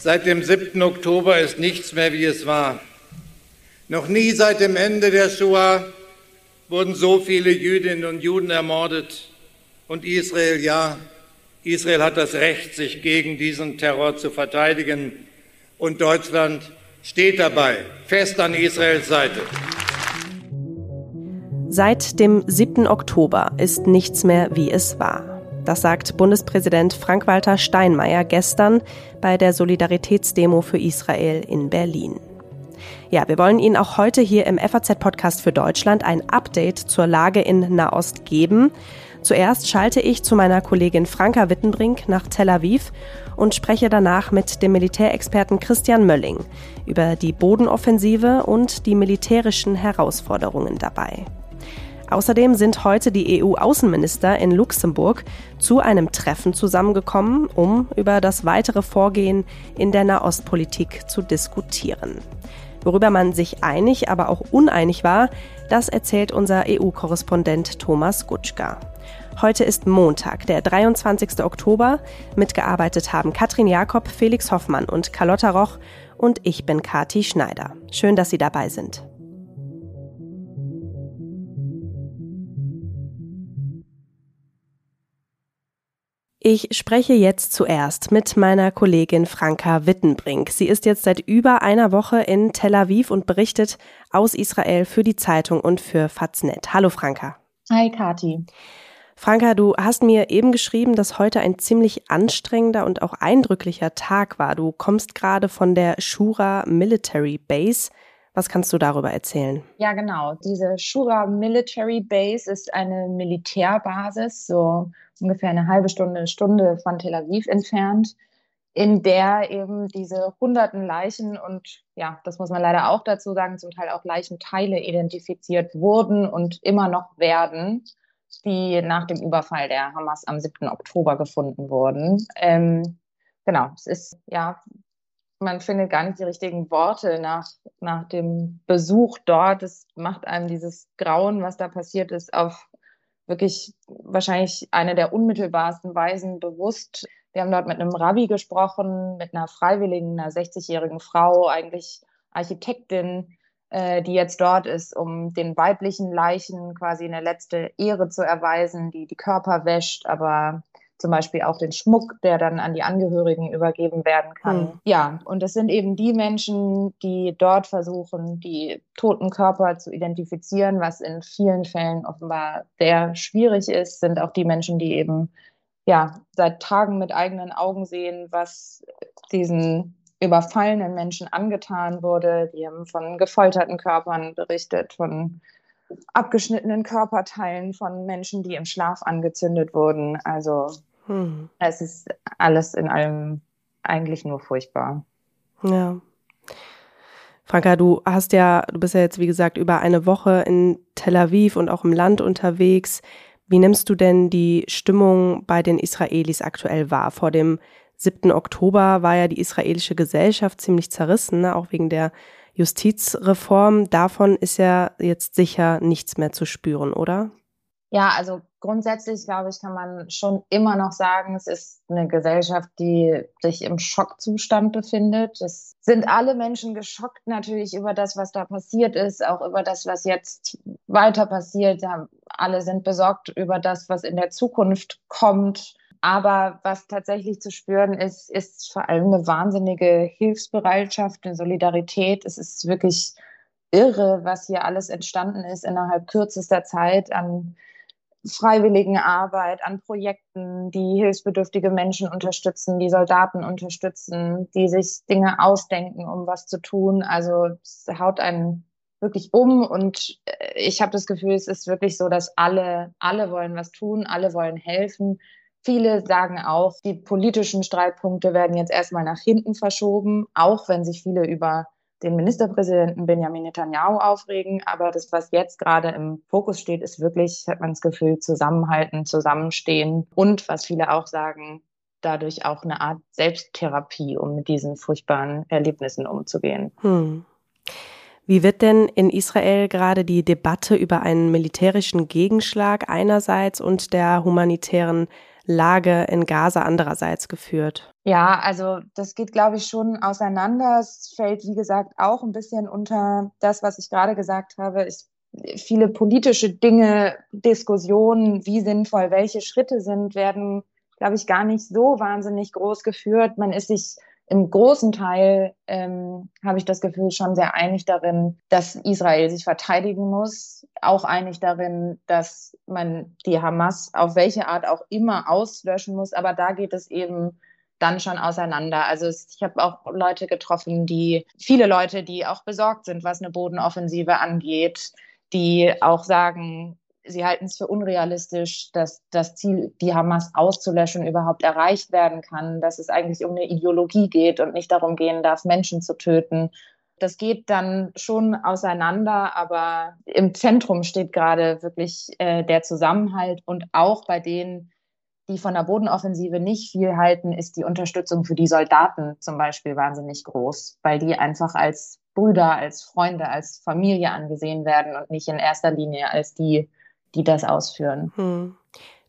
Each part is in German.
Seit dem 7. Oktober ist nichts mehr, wie es war. Noch nie seit dem Ende der Shoah wurden so viele Jüdinnen und Juden ermordet. Und Israel, ja, Israel hat das Recht, sich gegen diesen Terror zu verteidigen. Und Deutschland steht dabei, fest an Israels Seite. Seit dem 7. Oktober ist nichts mehr, wie es war. Das sagt Bundespräsident Frank-Walter Steinmeier gestern bei der Solidaritätsdemo für Israel in Berlin. Ja, wir wollen Ihnen auch heute hier im FAZ-Podcast für Deutschland ein Update zur Lage in Nahost geben. Zuerst schalte ich zu meiner Kollegin Franka Wittenbrink nach Tel Aviv und spreche danach mit dem Militärexperten Christian Mölling über die Bodenoffensive und die militärischen Herausforderungen dabei. Außerdem sind heute die EU-Außenminister in Luxemburg zu einem Treffen zusammengekommen, um über das weitere Vorgehen in der Nahostpolitik zu diskutieren. Worüber man sich einig, aber auch uneinig war, das erzählt unser EU-Korrespondent Thomas Gutschka. Heute ist Montag, der 23. Oktober. Mitgearbeitet haben Katrin Jakob, Felix Hoffmann und Carlotta Roch und ich bin Kati Schneider. Schön, dass Sie dabei sind. Ich spreche jetzt zuerst mit meiner Kollegin Franka Wittenbrink. Sie ist jetzt seit über einer Woche in Tel Aviv und berichtet aus Israel für die Zeitung und für Faznet. Hallo Franka. Hi Kati. Franka, du hast mir eben geschrieben, dass heute ein ziemlich anstrengender und auch eindrücklicher Tag war. Du kommst gerade von der Shura Military Base. Was kannst du darüber erzählen? Ja, genau. Diese Shura Military Base ist eine Militärbasis, so ungefähr eine halbe Stunde, Stunde von Tel Aviv entfernt, in der eben diese hunderten Leichen und ja, das muss man leider auch dazu sagen, zum Teil auch Leichenteile identifiziert wurden und immer noch werden, die nach dem Überfall der Hamas am 7. Oktober gefunden wurden. Ähm, genau, es ist ja man findet gar nicht die richtigen Worte nach, nach dem Besuch dort. Es macht einem dieses Grauen, was da passiert ist, auf wirklich wahrscheinlich eine der unmittelbarsten Weisen bewusst. Wir haben dort mit einem Rabbi gesprochen, mit einer Freiwilligen, einer 60-jährigen Frau, eigentlich Architektin, äh, die jetzt dort ist, um den weiblichen Leichen quasi eine letzte Ehre zu erweisen, die die Körper wäscht, aber zum Beispiel auch den Schmuck, der dann an die Angehörigen übergeben werden kann. Mhm. Ja, und das sind eben die Menschen, die dort versuchen, die toten Körper zu identifizieren, was in vielen Fällen offenbar sehr schwierig ist, sind auch die Menschen, die eben ja seit Tagen mit eigenen Augen sehen, was diesen überfallenen Menschen angetan wurde. Die haben von gefolterten Körpern berichtet, von abgeschnittenen Körperteilen von Menschen, die im Schlaf angezündet wurden. Also hm. Es ist alles in allem eigentlich nur furchtbar. Ja. Franka, du hast ja, du bist ja jetzt, wie gesagt, über eine Woche in Tel Aviv und auch im Land unterwegs. Wie nimmst du denn die Stimmung bei den Israelis aktuell wahr? Vor dem 7. Oktober war ja die israelische Gesellschaft ziemlich zerrissen, ne? auch wegen der Justizreform. Davon ist ja jetzt sicher nichts mehr zu spüren, oder? Ja, also grundsätzlich, glaube ich, kann man schon immer noch sagen, es ist eine Gesellschaft, die sich im Schockzustand befindet. Es sind alle Menschen geschockt natürlich über das, was da passiert ist, auch über das, was jetzt weiter passiert. Alle sind besorgt über das, was in der Zukunft kommt. Aber was tatsächlich zu spüren ist, ist vor allem eine wahnsinnige Hilfsbereitschaft, eine Solidarität. Es ist wirklich irre, was hier alles entstanden ist innerhalb kürzester Zeit an freiwilligen Arbeit, an Projekten, die hilfsbedürftige Menschen unterstützen, die Soldaten unterstützen, die sich Dinge ausdenken, um was zu tun. Also es haut einen wirklich um und äh, ich habe das Gefühl, es ist wirklich so, dass alle, alle wollen was tun, alle wollen helfen. Viele sagen auch, die politischen Streitpunkte werden jetzt erstmal nach hinten verschoben, auch wenn sich viele über den Ministerpräsidenten Benjamin Netanyahu aufregen. Aber das, was jetzt gerade im Fokus steht, ist wirklich, hat man das Gefühl, zusammenhalten, zusammenstehen und was viele auch sagen, dadurch auch eine Art Selbsttherapie, um mit diesen furchtbaren Erlebnissen umzugehen. Hm. Wie wird denn in Israel gerade die Debatte über einen militärischen Gegenschlag einerseits und der humanitären Lage in Gaza andererseits geführt? Ja, also das geht, glaube ich, schon auseinander. Es fällt, wie gesagt, auch ein bisschen unter das, was ich gerade gesagt habe. Ich, viele politische Dinge, Diskussionen, wie sinnvoll welche Schritte sind, werden, glaube ich, gar nicht so wahnsinnig groß geführt. Man ist sich im großen Teil ähm, habe ich das Gefühl schon sehr einig darin, dass Israel sich verteidigen muss, auch einig darin, dass man die Hamas auf welche Art auch immer auslöschen muss. Aber da geht es eben dann schon auseinander. Also es, ich habe auch Leute getroffen, die viele Leute, die auch besorgt sind, was eine Bodenoffensive angeht, die auch sagen, sie halten es für unrealistisch, dass das Ziel, die Hamas auszulöschen, überhaupt erreicht werden kann, dass es eigentlich um eine Ideologie geht und nicht darum gehen darf, Menschen zu töten. Das geht dann schon auseinander, aber im Zentrum steht gerade wirklich äh, der Zusammenhalt und auch bei denen, die von der Bodenoffensive nicht viel halten, ist die Unterstützung für die Soldaten zum Beispiel wahnsinnig groß, weil die einfach als Brüder, als Freunde, als Familie angesehen werden und nicht in erster Linie als die, die das ausführen. Hm.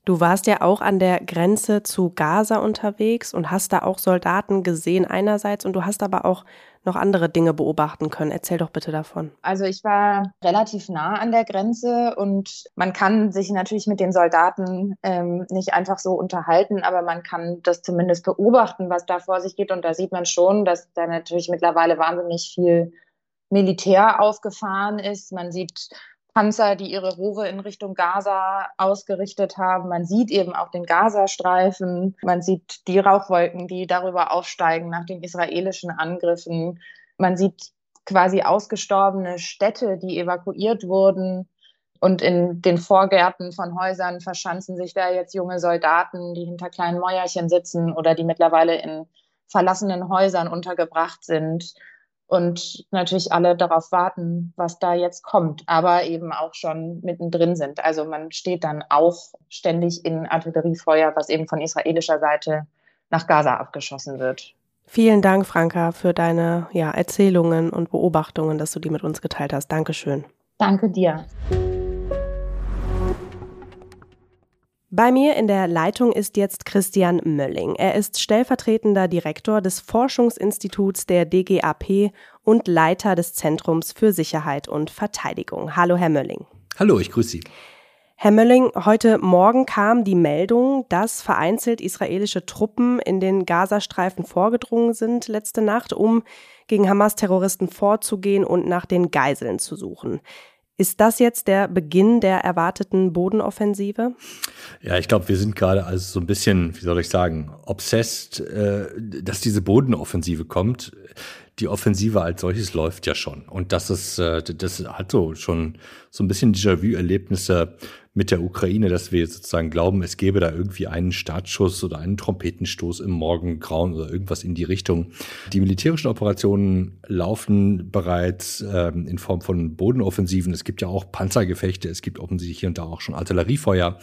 Du warst ja auch an der Grenze zu Gaza unterwegs und hast da auch Soldaten gesehen einerseits und du hast aber auch noch andere Dinge beobachten können. Erzähl doch bitte davon. Also ich war relativ nah an der Grenze und man kann sich natürlich mit den Soldaten ähm, nicht einfach so unterhalten, aber man kann das zumindest beobachten, was da vor sich geht. Und da sieht man schon, dass da natürlich mittlerweile wahnsinnig viel Militär aufgefahren ist. Man sieht Panzer, die ihre Rohre in Richtung Gaza ausgerichtet haben. Man sieht eben auch den Gazastreifen. Man sieht die Rauchwolken, die darüber aufsteigen nach den israelischen Angriffen. Man sieht quasi ausgestorbene Städte, die evakuiert wurden. Und in den Vorgärten von Häusern verschanzen sich da jetzt junge Soldaten, die hinter kleinen Mäuerchen sitzen oder die mittlerweile in verlassenen Häusern untergebracht sind und natürlich alle darauf warten, was da jetzt kommt, aber eben auch schon mittendrin sind. Also man steht dann auch ständig in Artilleriefeuer, was eben von israelischer Seite nach Gaza abgeschossen wird. Vielen Dank, Franka, für deine ja, Erzählungen und Beobachtungen, dass du die mit uns geteilt hast. Dankeschön. Danke dir. Bei mir in der Leitung ist jetzt Christian Mölling. Er ist stellvertretender Direktor des Forschungsinstituts der DGAP und Leiter des Zentrums für Sicherheit und Verteidigung. Hallo, Herr Mölling. Hallo, ich grüße Sie. Herr Mölling, heute Morgen kam die Meldung, dass vereinzelt israelische Truppen in den Gazastreifen vorgedrungen sind letzte Nacht, um gegen Hamas-Terroristen vorzugehen und nach den Geiseln zu suchen. Ist das jetzt der Beginn der erwarteten Bodenoffensive? Ja, ich glaube, wir sind gerade also so ein bisschen, wie soll ich sagen, obsessed, äh, dass diese Bodenoffensive kommt. Die Offensive als solches läuft ja schon. Und das ist, äh, das hat so schon so ein bisschen Déjà-vu-Erlebnisse mit der Ukraine, dass wir sozusagen glauben, es gäbe da irgendwie einen Startschuss oder einen Trompetenstoß im Morgengrauen oder irgendwas in die Richtung. Die militärischen Operationen laufen bereits ähm, in Form von Bodenoffensiven. Es gibt ja auch Panzergefechte, es gibt offensichtlich hier und da auch schon Artilleriefeuer.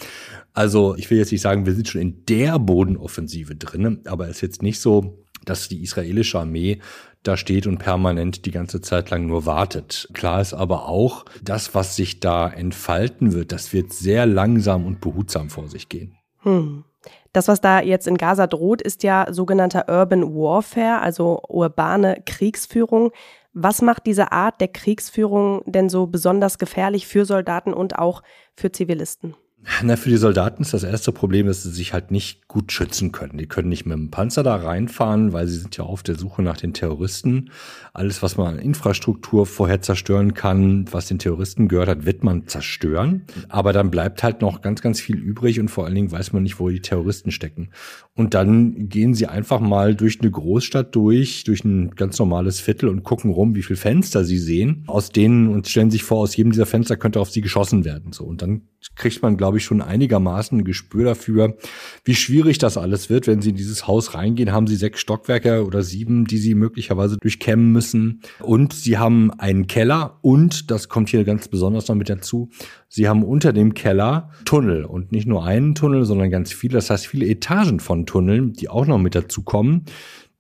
Also ich will jetzt nicht sagen, wir sind schon in der Bodenoffensive drin, aber es ist jetzt nicht so, dass die israelische Armee da steht und permanent die ganze Zeit lang nur wartet. Klar ist aber auch, das, was sich da entfalten wird, das wird sehr langsam und behutsam vor sich gehen. Hm. Das, was da jetzt in Gaza droht, ist ja sogenannter Urban Warfare, also urbane Kriegsführung. Was macht diese Art der Kriegsführung denn so besonders gefährlich für Soldaten und auch für Zivilisten? Na, für die Soldaten ist das erste Problem, dass sie sich halt nicht gut schützen können. Die können nicht mit dem Panzer da reinfahren, weil sie sind ja auf der Suche nach den Terroristen. Alles, was man an Infrastruktur vorher zerstören kann, was den Terroristen gehört hat, wird man zerstören. Aber dann bleibt halt noch ganz, ganz viel übrig und vor allen Dingen weiß man nicht, wo die Terroristen stecken. Und dann gehen sie einfach mal durch eine Großstadt durch, durch ein ganz normales Viertel und gucken rum, wie viele Fenster sie sehen. Aus denen und stellen sich vor, aus jedem dieser Fenster könnte auf sie geschossen werden. So. Und dann kriegt man, glaube ich, schon einigermaßen ein Gespür dafür, wie schwierig das alles wird. Wenn Sie in dieses Haus reingehen, haben Sie sechs Stockwerke oder sieben, die Sie möglicherweise durchkämmen müssen. Und Sie haben einen Keller und, das kommt hier ganz besonders noch mit dazu, Sie haben unter dem Keller Tunnel und nicht nur einen Tunnel, sondern ganz viele. Das heißt, viele Etagen von Tunneln, die auch noch mit dazu kommen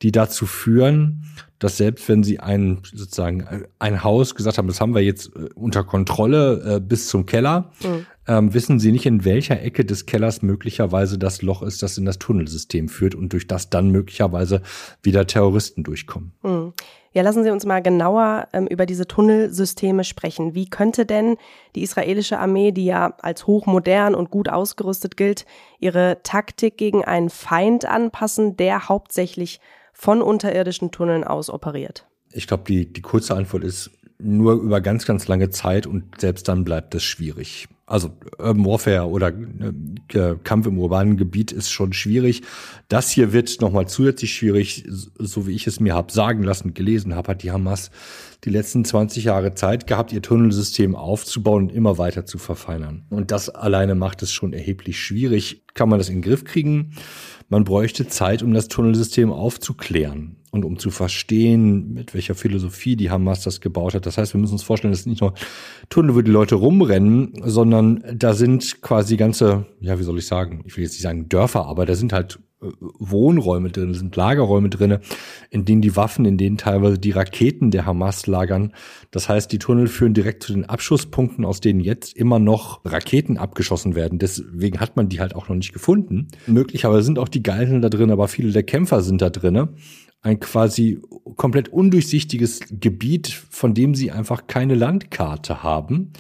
die dazu führen, dass selbst wenn sie ein sozusagen ein Haus gesagt haben, das haben wir jetzt äh, unter Kontrolle äh, bis zum Keller, mhm. ähm, wissen sie nicht, in welcher Ecke des Kellers möglicherweise das Loch ist, das in das Tunnelsystem führt und durch das dann möglicherweise wieder Terroristen durchkommen. Mhm. Ja, lassen Sie uns mal genauer ähm, über diese Tunnelsysteme sprechen. Wie könnte denn die israelische Armee, die ja als hochmodern und gut ausgerüstet gilt, ihre Taktik gegen einen Feind anpassen, der hauptsächlich von unterirdischen Tunneln aus operiert? Ich glaube, die, die kurze Antwort ist nur über ganz, ganz lange Zeit und selbst dann bleibt es schwierig also Urban Warfare oder äh, Kampf im urbanen Gebiet ist schon schwierig. Das hier wird nochmal zusätzlich schwierig, so wie ich es mir habe sagen lassen, gelesen habe, hat die Hamas die letzten 20 Jahre Zeit gehabt, ihr Tunnelsystem aufzubauen und immer weiter zu verfeinern. Und das alleine macht es schon erheblich schwierig. Kann man das in den Griff kriegen? Man bräuchte Zeit, um das Tunnelsystem aufzuklären und um zu verstehen, mit welcher Philosophie die Hamas das gebaut hat. Das heißt, wir müssen uns vorstellen, das sind nicht nur Tunnel, wo die Leute rumrennen, sondern da sind quasi ganze, ja, wie soll ich sagen, ich will jetzt nicht sagen Dörfer, aber da sind halt äh, Wohnräume drin, sind Lagerräume drin, in denen die Waffen, in denen teilweise die Raketen der Hamas lagern. Das heißt, die Tunnel führen direkt zu den Abschusspunkten, aus denen jetzt immer noch Raketen abgeschossen werden. Deswegen hat man die halt auch noch nicht gefunden. Möglicherweise sind auch die Geiseln da drin, aber viele der Kämpfer sind da drin ein quasi komplett undurchsichtiges Gebiet, von dem sie einfach keine Landkarte haben.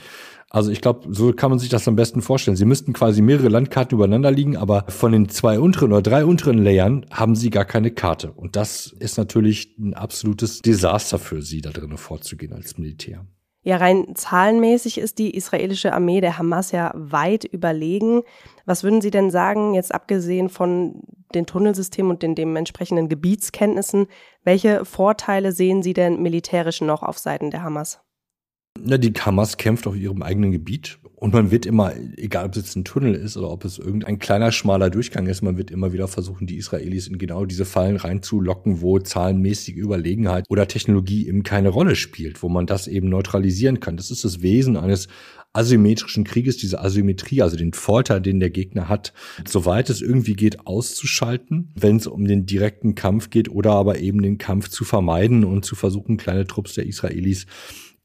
Also ich glaube, so kann man sich das am besten vorstellen. Sie müssten quasi mehrere Landkarten übereinander liegen, aber von den zwei unteren oder drei unteren Layern haben sie gar keine Karte. Und das ist natürlich ein absolutes Desaster für sie, da drinnen vorzugehen als Militär. Ja, rein zahlenmäßig ist die israelische Armee der Hamas ja weit überlegen. Was würden Sie denn sagen, jetzt abgesehen von den Tunnelsystemen und den dementsprechenden Gebietskenntnissen, welche Vorteile sehen Sie denn militärisch noch auf Seiten der Hamas? Na, die Hamas kämpft auf ihrem eigenen Gebiet und man wird immer, egal ob es jetzt ein Tunnel ist oder ob es irgendein kleiner, schmaler Durchgang ist, man wird immer wieder versuchen, die Israelis in genau diese Fallen reinzulocken, wo zahlenmäßige Überlegenheit oder Technologie eben keine Rolle spielt, wo man das eben neutralisieren kann. Das ist das Wesen eines asymmetrischen Krieges, diese Asymmetrie, also den Vorteil, den der Gegner hat, soweit es irgendwie geht, auszuschalten, wenn es um den direkten Kampf geht oder aber eben den Kampf zu vermeiden und zu versuchen, kleine Trupps der Israelis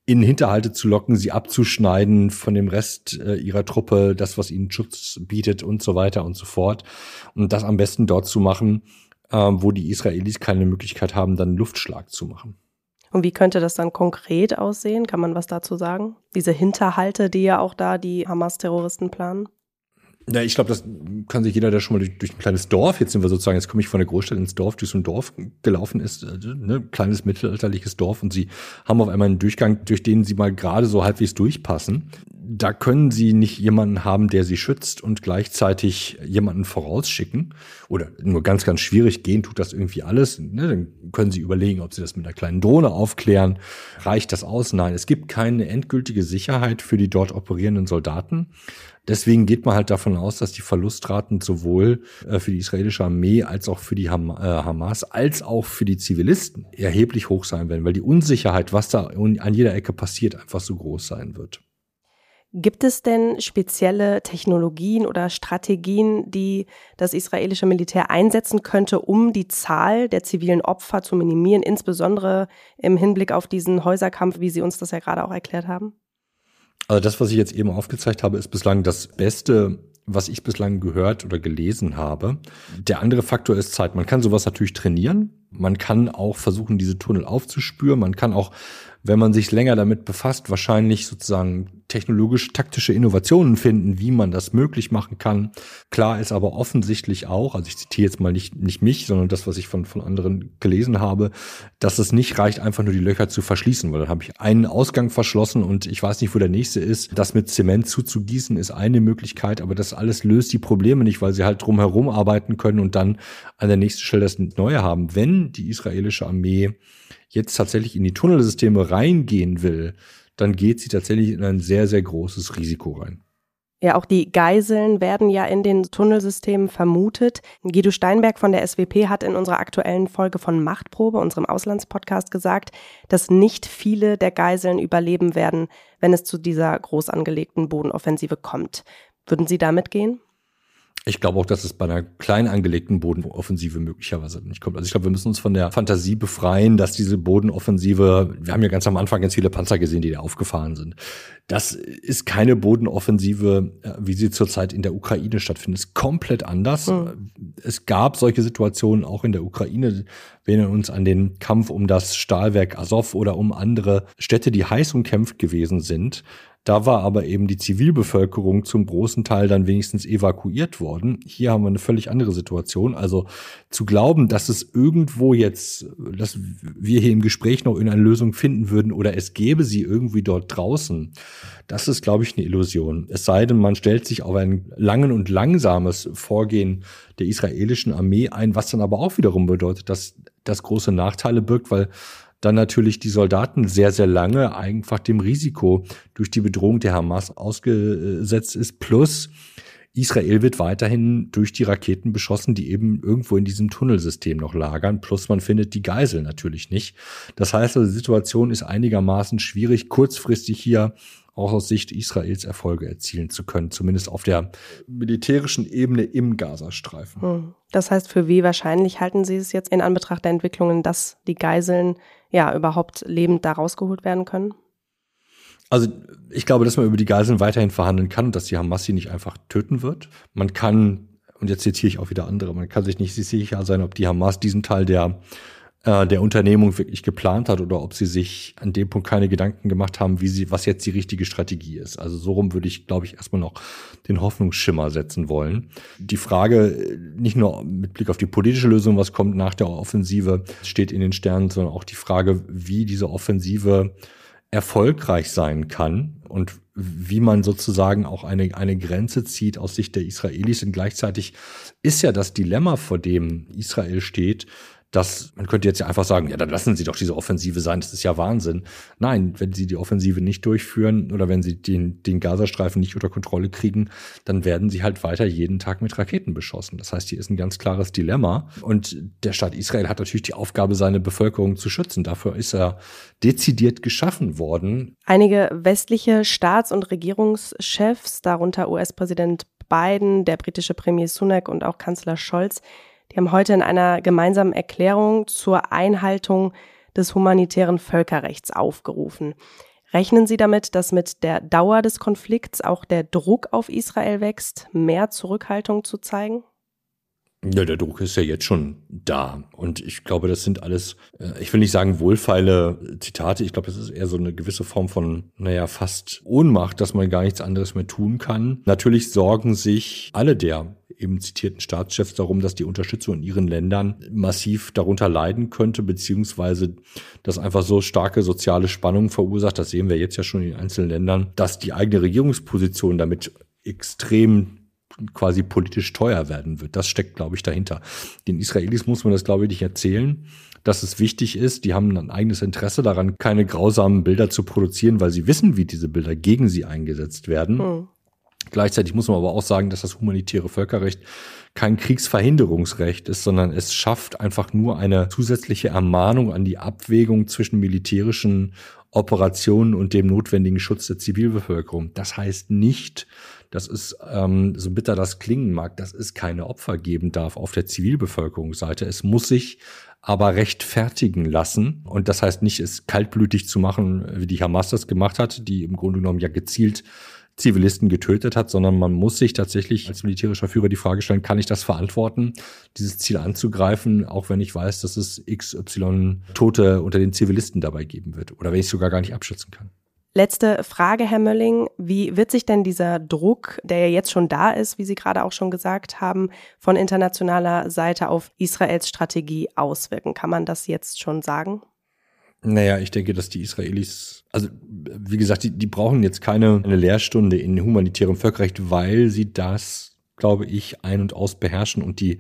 in Hinterhalte zu locken, sie abzuschneiden von dem Rest äh, ihrer Truppe, das, was ihnen Schutz bietet und so weiter und so fort. Und das am besten dort zu machen, äh, wo die Israelis keine Möglichkeit haben, dann Luftschlag zu machen. Und wie könnte das dann konkret aussehen? Kann man was dazu sagen? Diese Hinterhalte, die ja auch da die Hamas-Terroristen planen? Ja, ich glaube, das kann sich jeder, der schon mal durch, durch, ein kleines Dorf, jetzt sind wir sozusagen, jetzt komme ich von der Großstadt ins Dorf, durch so ein Dorf gelaufen ist, äh, ne, kleines mittelalterliches Dorf und sie haben auf einmal einen Durchgang, durch den sie mal gerade so halbwegs durchpassen. Da können sie nicht jemanden haben, der sie schützt und gleichzeitig jemanden vorausschicken. Oder nur ganz, ganz schwierig gehen tut das irgendwie alles. Ne? Dann können sie überlegen, ob sie das mit einer kleinen Drohne aufklären. Reicht das aus? Nein, es gibt keine endgültige Sicherheit für die dort operierenden Soldaten. Deswegen geht man halt davon aus, dass die Verlustraten sowohl äh, für die israelische Armee als auch für die äh, Hamas als auch für die Zivilisten erheblich hoch sein werden, weil die Unsicherheit, was da an jeder Ecke passiert, einfach so groß sein wird. Gibt es denn spezielle Technologien oder Strategien, die das israelische Militär einsetzen könnte, um die Zahl der zivilen Opfer zu minimieren, insbesondere im Hinblick auf diesen Häuserkampf, wie Sie uns das ja gerade auch erklärt haben? Also das, was ich jetzt eben aufgezeigt habe, ist bislang das Beste, was ich bislang gehört oder gelesen habe. Der andere Faktor ist Zeit. Man kann sowas natürlich trainieren. Man kann auch versuchen, diese Tunnel aufzuspüren. Man kann auch wenn man sich länger damit befasst, wahrscheinlich sozusagen technologisch-taktische Innovationen finden, wie man das möglich machen kann. Klar ist aber offensichtlich auch, also ich zitiere jetzt mal nicht, nicht mich, sondern das, was ich von, von anderen gelesen habe, dass es nicht reicht, einfach nur die Löcher zu verschließen, weil dann habe ich einen Ausgang verschlossen und ich weiß nicht, wo der nächste ist. Das mit Zement zuzugießen ist eine Möglichkeit, aber das alles löst die Probleme nicht, weil sie halt drumherum arbeiten können und dann an der nächsten Stelle das Neue haben. Wenn die israelische Armee jetzt tatsächlich in die Tunnelsysteme reingehen will, dann geht sie tatsächlich in ein sehr, sehr großes Risiko rein. Ja, auch die Geiseln werden ja in den Tunnelsystemen vermutet. Guido Steinberg von der SWP hat in unserer aktuellen Folge von Machtprobe, unserem Auslandspodcast, gesagt, dass nicht viele der Geiseln überleben werden, wenn es zu dieser groß angelegten Bodenoffensive kommt. Würden Sie damit gehen? Ich glaube auch, dass es bei einer klein angelegten Bodenoffensive möglicherweise nicht kommt. Also ich glaube, wir müssen uns von der Fantasie befreien, dass diese Bodenoffensive, wir haben ja ganz am Anfang ganz viele Panzer gesehen, die da aufgefahren sind. Das ist keine Bodenoffensive, äh, wie sie zurzeit in der Ukraine stattfindet. Ist komplett anders. Mhm. Es gab solche Situationen auch in der Ukraine. Wir erinnern uns an den Kampf um das Stahlwerk Azov oder um andere Städte, die heiß umkämpft gewesen sind. Da war aber eben die Zivilbevölkerung zum großen Teil dann wenigstens evakuiert worden. Hier haben wir eine völlig andere Situation. Also zu glauben, dass es irgendwo jetzt, dass wir hier im Gespräch noch eine Lösung finden würden oder es gäbe sie irgendwie dort draußen, das ist, glaube ich, eine Illusion. Es sei denn, man stellt sich auf ein langen und langsames Vorgehen der israelischen Armee ein, was dann aber auch wiederum bedeutet, dass das große Nachteile birgt, weil dann natürlich die Soldaten sehr, sehr lange einfach dem Risiko durch die Bedrohung der Hamas ausgesetzt ist. Plus Israel wird weiterhin durch die Raketen beschossen, die eben irgendwo in diesem Tunnelsystem noch lagern. Plus man findet die Geisel natürlich nicht. Das heißt, also, die Situation ist einigermaßen schwierig, kurzfristig hier auch aus Sicht Israels Erfolge erzielen zu können, zumindest auf der militärischen Ebene im Gazastreifen. Hm. Das heißt, für wie wahrscheinlich halten Sie es jetzt in Anbetracht der Entwicklungen, dass die Geiseln ja überhaupt lebend da rausgeholt werden können? Also ich glaube, dass man über die Geiseln weiterhin verhandeln kann und dass die Hamas sie nicht einfach töten wird. Man kann, und jetzt zitiere ich auch wieder andere, man kann sich nicht sicher sein, ob die Hamas diesen Teil der äh, der Unternehmung wirklich geplant hat oder ob sie sich an dem Punkt keine Gedanken gemacht haben, wie sie, was jetzt die richtige Strategie ist. Also so rum würde ich, glaube ich, erstmal noch den Hoffnungsschimmer setzen wollen. Die Frage, nicht nur mit Blick auf die politische Lösung, was kommt nach der Offensive, steht in den Sternen, sondern auch die Frage, wie diese Offensive erfolgreich sein kann und wie man sozusagen auch eine, eine Grenze zieht aus Sicht der Israelis. Und gleichzeitig ist ja das Dilemma, vor dem Israel steht, dass man könnte jetzt ja einfach sagen, ja, dann lassen Sie doch diese Offensive sein, das ist ja Wahnsinn. Nein, wenn Sie die Offensive nicht durchführen oder wenn Sie den, den Gazastreifen nicht unter Kontrolle kriegen, dann werden Sie halt weiter jeden Tag mit Raketen beschossen. Das heißt, hier ist ein ganz klares Dilemma. Und der Staat Israel hat natürlich die Aufgabe, seine Bevölkerung zu schützen. Dafür ist er dezidiert geschaffen worden. Einige westliche Staats- und Regierungschefs, darunter US-Präsident Biden, der britische Premier Sunak und auch Kanzler Scholz, die haben heute in einer gemeinsamen Erklärung zur Einhaltung des humanitären Völkerrechts aufgerufen. Rechnen Sie damit, dass mit der Dauer des Konflikts auch der Druck auf Israel wächst, mehr Zurückhaltung zu zeigen? Ja, der Druck ist ja jetzt schon da. Und ich glaube, das sind alles, äh, ich will nicht sagen wohlfeile Zitate. Ich glaube, das ist eher so eine gewisse Form von, naja, fast Ohnmacht, dass man gar nichts anderes mehr tun kann. Natürlich sorgen sich alle der eben zitierten Staatschefs darum, dass die Unterstützung in ihren Ländern massiv darunter leiden könnte, beziehungsweise dass einfach so starke soziale Spannungen verursacht, das sehen wir jetzt ja schon in einzelnen Ländern, dass die eigene Regierungsposition damit extrem quasi politisch teuer werden wird. Das steckt, glaube ich, dahinter. Den Israelis muss man das, glaube ich, nicht erzählen dass es wichtig ist. Die haben ein eigenes Interesse daran, keine grausamen Bilder zu produzieren, weil sie wissen, wie diese Bilder gegen sie eingesetzt werden. Hm. Gleichzeitig muss man aber auch sagen, dass das humanitäre Völkerrecht kein Kriegsverhinderungsrecht ist, sondern es schafft einfach nur eine zusätzliche Ermahnung an die Abwägung zwischen militärischen Operationen und dem notwendigen Schutz der Zivilbevölkerung. Das heißt nicht, dass es, ähm, so bitter das klingen mag, dass es keine Opfer geben darf auf der Zivilbevölkerungsseite. Es muss sich aber rechtfertigen lassen. Und das heißt nicht, es kaltblütig zu machen, wie die Hamas das gemacht hat, die im Grunde genommen ja gezielt Zivilisten getötet hat, sondern man muss sich tatsächlich als militärischer Führer die Frage stellen, kann ich das verantworten, dieses Ziel anzugreifen, auch wenn ich weiß, dass es XY Tote unter den Zivilisten dabei geben wird oder wenn ich sogar gar nicht abschätzen kann. Letzte Frage, Herr Mölling. Wie wird sich denn dieser Druck, der ja jetzt schon da ist, wie Sie gerade auch schon gesagt haben, von internationaler Seite auf Israels Strategie auswirken? Kann man das jetzt schon sagen? Naja, ich denke, dass die Israelis, also wie gesagt, die, die brauchen jetzt keine eine Lehrstunde in humanitärem Völkerrecht, weil sie das, glaube ich, ein- und aus beherrschen und die,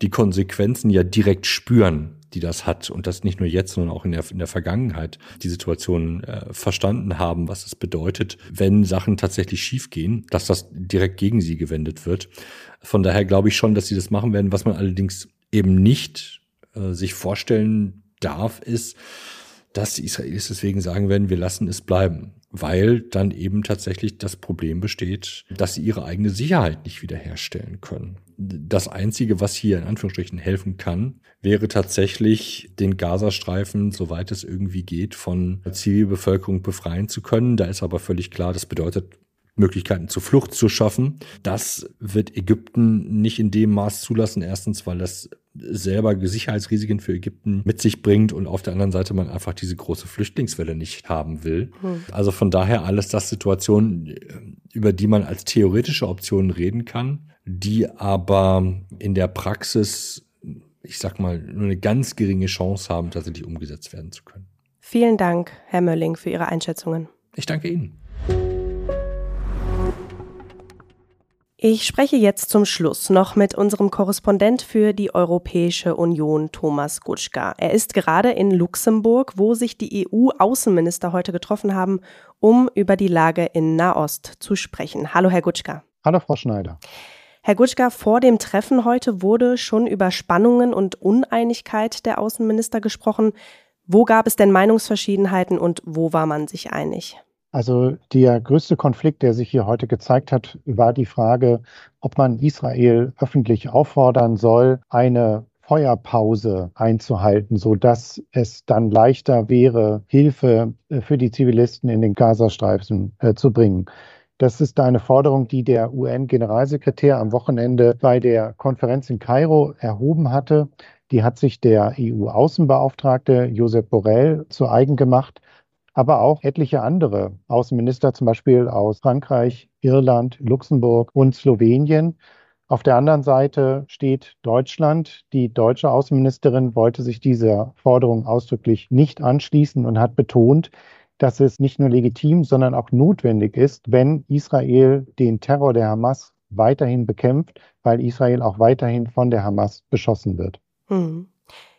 die Konsequenzen ja direkt spüren, die das hat. Und das nicht nur jetzt, sondern auch in der, in der Vergangenheit die Situation äh, verstanden haben, was es bedeutet, wenn Sachen tatsächlich schiefgehen, dass das direkt gegen sie gewendet wird. Von daher glaube ich schon, dass sie das machen werden. Was man allerdings eben nicht äh, sich vorstellen darf, ist, dass die Israelis deswegen sagen werden, wir lassen es bleiben. weil dann eben tatsächlich das Problem besteht, dass sie ihre eigene Sicherheit nicht wiederherstellen können. Das Einzige, was hier in Anführungsstrichen helfen kann, wäre tatsächlich den Gazastreifen, soweit es irgendwie geht, von Zivilbevölkerung befreien zu können. Da ist aber völlig klar, das bedeutet Möglichkeiten zur Flucht zu schaffen. Das wird Ägypten nicht in dem Maß zulassen. Erstens, weil das selber Sicherheitsrisiken für Ägypten mit sich bringt und auf der anderen Seite man einfach diese große Flüchtlingswelle nicht haben will. Hm. Also von daher alles das Situationen, über die man als theoretische Optionen reden kann, die aber in der Praxis, ich sag mal, nur eine ganz geringe Chance haben, tatsächlich umgesetzt werden zu können. Vielen Dank, Herr Mölling, für Ihre Einschätzungen. Ich danke Ihnen. Ich spreche jetzt zum Schluss noch mit unserem Korrespondent für die Europäische Union, Thomas Gutschka. Er ist gerade in Luxemburg, wo sich die EU-Außenminister heute getroffen haben, um über die Lage in Nahost zu sprechen. Hallo, Herr Gutschka. Hallo, Frau Schneider. Herr Gutschka, vor dem Treffen heute wurde schon über Spannungen und Uneinigkeit der Außenminister gesprochen. Wo gab es denn Meinungsverschiedenheiten und wo war man sich einig? Also der größte Konflikt, der sich hier heute gezeigt hat, war die Frage, ob man Israel öffentlich auffordern soll, eine Feuerpause einzuhalten, so dass es dann leichter wäre, Hilfe äh, für die Zivilisten in den Gazastreifen äh, zu bringen. Das ist eine Forderung, die der UN-Generalsekretär am Wochenende bei der Konferenz in Kairo erhoben hatte. Die hat sich der EU-Außenbeauftragte Josep Borrell zu eigen gemacht aber auch etliche andere Außenminister, zum Beispiel aus Frankreich, Irland, Luxemburg und Slowenien. Auf der anderen Seite steht Deutschland. Die deutsche Außenministerin wollte sich dieser Forderung ausdrücklich nicht anschließen und hat betont, dass es nicht nur legitim, sondern auch notwendig ist, wenn Israel den Terror der Hamas weiterhin bekämpft, weil Israel auch weiterhin von der Hamas beschossen wird. Hm.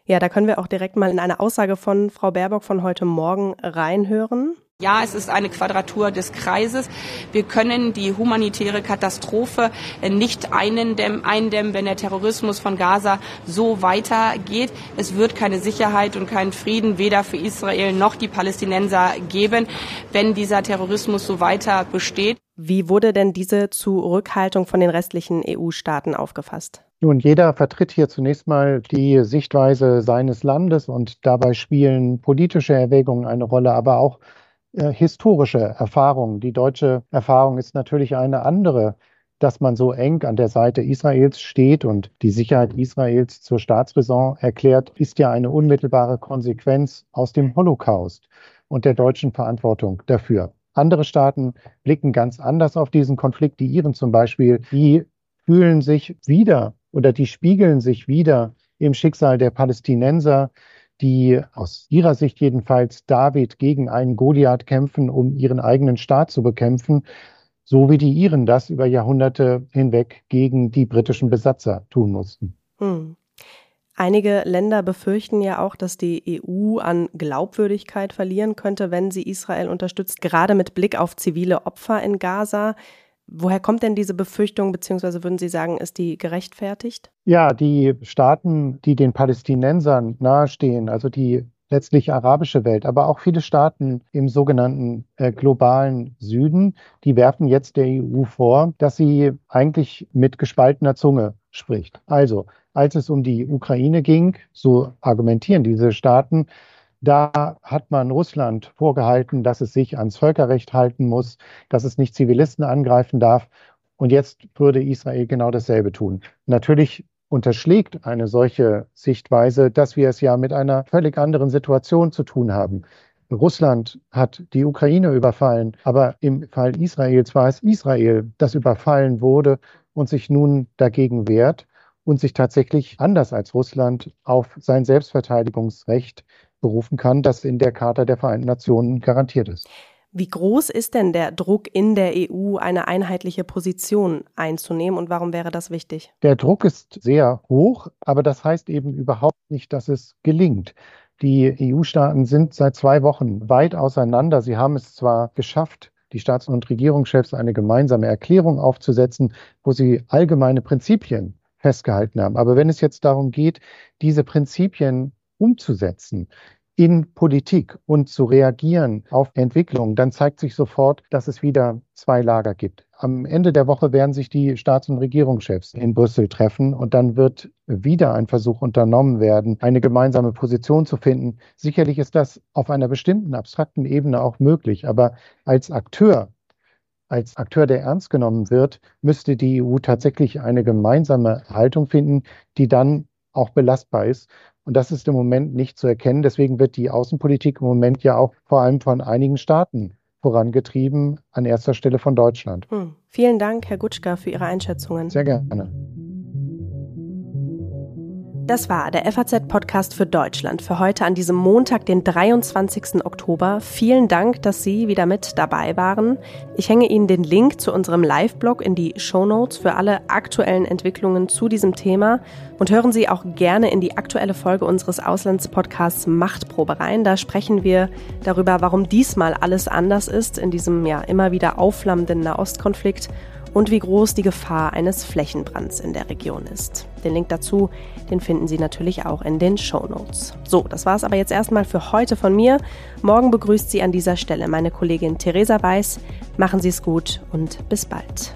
Ja, da können wir auch direkt mal in eine Aussage von Frau Baerbock von heute Morgen reinhören. Ja, es ist eine Quadratur des Kreises. Wir können die humanitäre Katastrophe nicht eindämmen, wenn der Terrorismus von Gaza so weitergeht. Es wird keine Sicherheit und keinen Frieden weder für Israel noch die Palästinenser geben, wenn dieser Terrorismus so weiter besteht. Wie wurde denn diese Zurückhaltung von den restlichen EU-Staaten aufgefasst? Nun, jeder vertritt hier zunächst mal die Sichtweise seines Landes und dabei spielen politische Erwägungen eine Rolle, aber auch äh, historische Erfahrungen. Die deutsche Erfahrung ist natürlich eine andere, dass man so eng an der Seite Israels steht und die Sicherheit Israels zur Staatsräson erklärt, ist ja eine unmittelbare Konsequenz aus dem Holocaust und der deutschen Verantwortung dafür. Andere Staaten blicken ganz anders auf diesen Konflikt. Die Iren zum Beispiel, die fühlen sich wieder oder die spiegeln sich wieder im Schicksal der Palästinenser, die aus ihrer Sicht jedenfalls David gegen einen Goliath kämpfen, um ihren eigenen Staat zu bekämpfen, so wie die Iren das über Jahrhunderte hinweg gegen die britischen Besatzer tun mussten. Hm. Einige Länder befürchten ja auch, dass die EU an Glaubwürdigkeit verlieren könnte, wenn sie Israel unterstützt, gerade mit Blick auf zivile Opfer in Gaza. Woher kommt denn diese Befürchtung, beziehungsweise würden Sie sagen, ist die gerechtfertigt? Ja, die Staaten, die den Palästinensern nahestehen, also die letztlich arabische Welt, aber auch viele Staaten im sogenannten äh, globalen Süden, die werfen jetzt der EU vor, dass sie eigentlich mit gespaltener Zunge spricht. Also, als es um die Ukraine ging, so argumentieren diese Staaten, da hat man Russland vorgehalten, dass es sich ans Völkerrecht halten muss, dass es nicht Zivilisten angreifen darf. Und jetzt würde Israel genau dasselbe tun. Natürlich unterschlägt eine solche Sichtweise, dass wir es ja mit einer völlig anderen Situation zu tun haben. Russland hat die Ukraine überfallen, aber im Fall Israels war es Israel, das überfallen wurde und sich nun dagegen wehrt und sich tatsächlich anders als Russland auf sein Selbstverteidigungsrecht berufen kann, das in der Charta der Vereinten Nationen garantiert ist. Wie groß ist denn der Druck in der EU, eine einheitliche Position einzunehmen und warum wäre das wichtig? Der Druck ist sehr hoch, aber das heißt eben überhaupt nicht, dass es gelingt. Die EU-Staaten sind seit zwei Wochen weit auseinander. Sie haben es zwar geschafft, die Staats- und Regierungschefs eine gemeinsame Erklärung aufzusetzen, wo sie allgemeine Prinzipien festgehalten haben. Aber wenn es jetzt darum geht, diese Prinzipien umzusetzen, in Politik und zu reagieren auf Entwicklungen, dann zeigt sich sofort, dass es wieder zwei Lager gibt. Am Ende der Woche werden sich die Staats- und Regierungschefs in Brüssel treffen und dann wird wieder ein Versuch unternommen werden, eine gemeinsame Position zu finden. Sicherlich ist das auf einer bestimmten abstrakten Ebene auch möglich, aber als Akteur als Akteur, der ernst genommen wird, müsste die EU tatsächlich eine gemeinsame Haltung finden, die dann auch belastbar ist. Und das ist im Moment nicht zu erkennen. Deswegen wird die Außenpolitik im Moment ja auch vor allem von einigen Staaten vorangetrieben, an erster Stelle von Deutschland. Hm. Vielen Dank, Herr Gutschka, für Ihre Einschätzungen. Sehr gerne. Das war der FAZ-Podcast für Deutschland für heute an diesem Montag, den 23. Oktober. Vielen Dank, dass Sie wieder mit dabei waren. Ich hänge Ihnen den Link zu unserem Live-Blog in die Show Notes für alle aktuellen Entwicklungen zu diesem Thema und hören Sie auch gerne in die aktuelle Folge unseres Auslandspodcasts Machtprobe rein. Da sprechen wir darüber, warum diesmal alles anders ist in diesem ja immer wieder aufflammenden Nahostkonflikt und wie groß die Gefahr eines Flächenbrands in der Region ist. Den Link dazu, den finden Sie natürlich auch in den Show Notes. So, das war es aber jetzt erstmal für heute von mir. Morgen begrüßt Sie an dieser Stelle meine Kollegin Theresa Weiß. Machen Sie es gut und bis bald.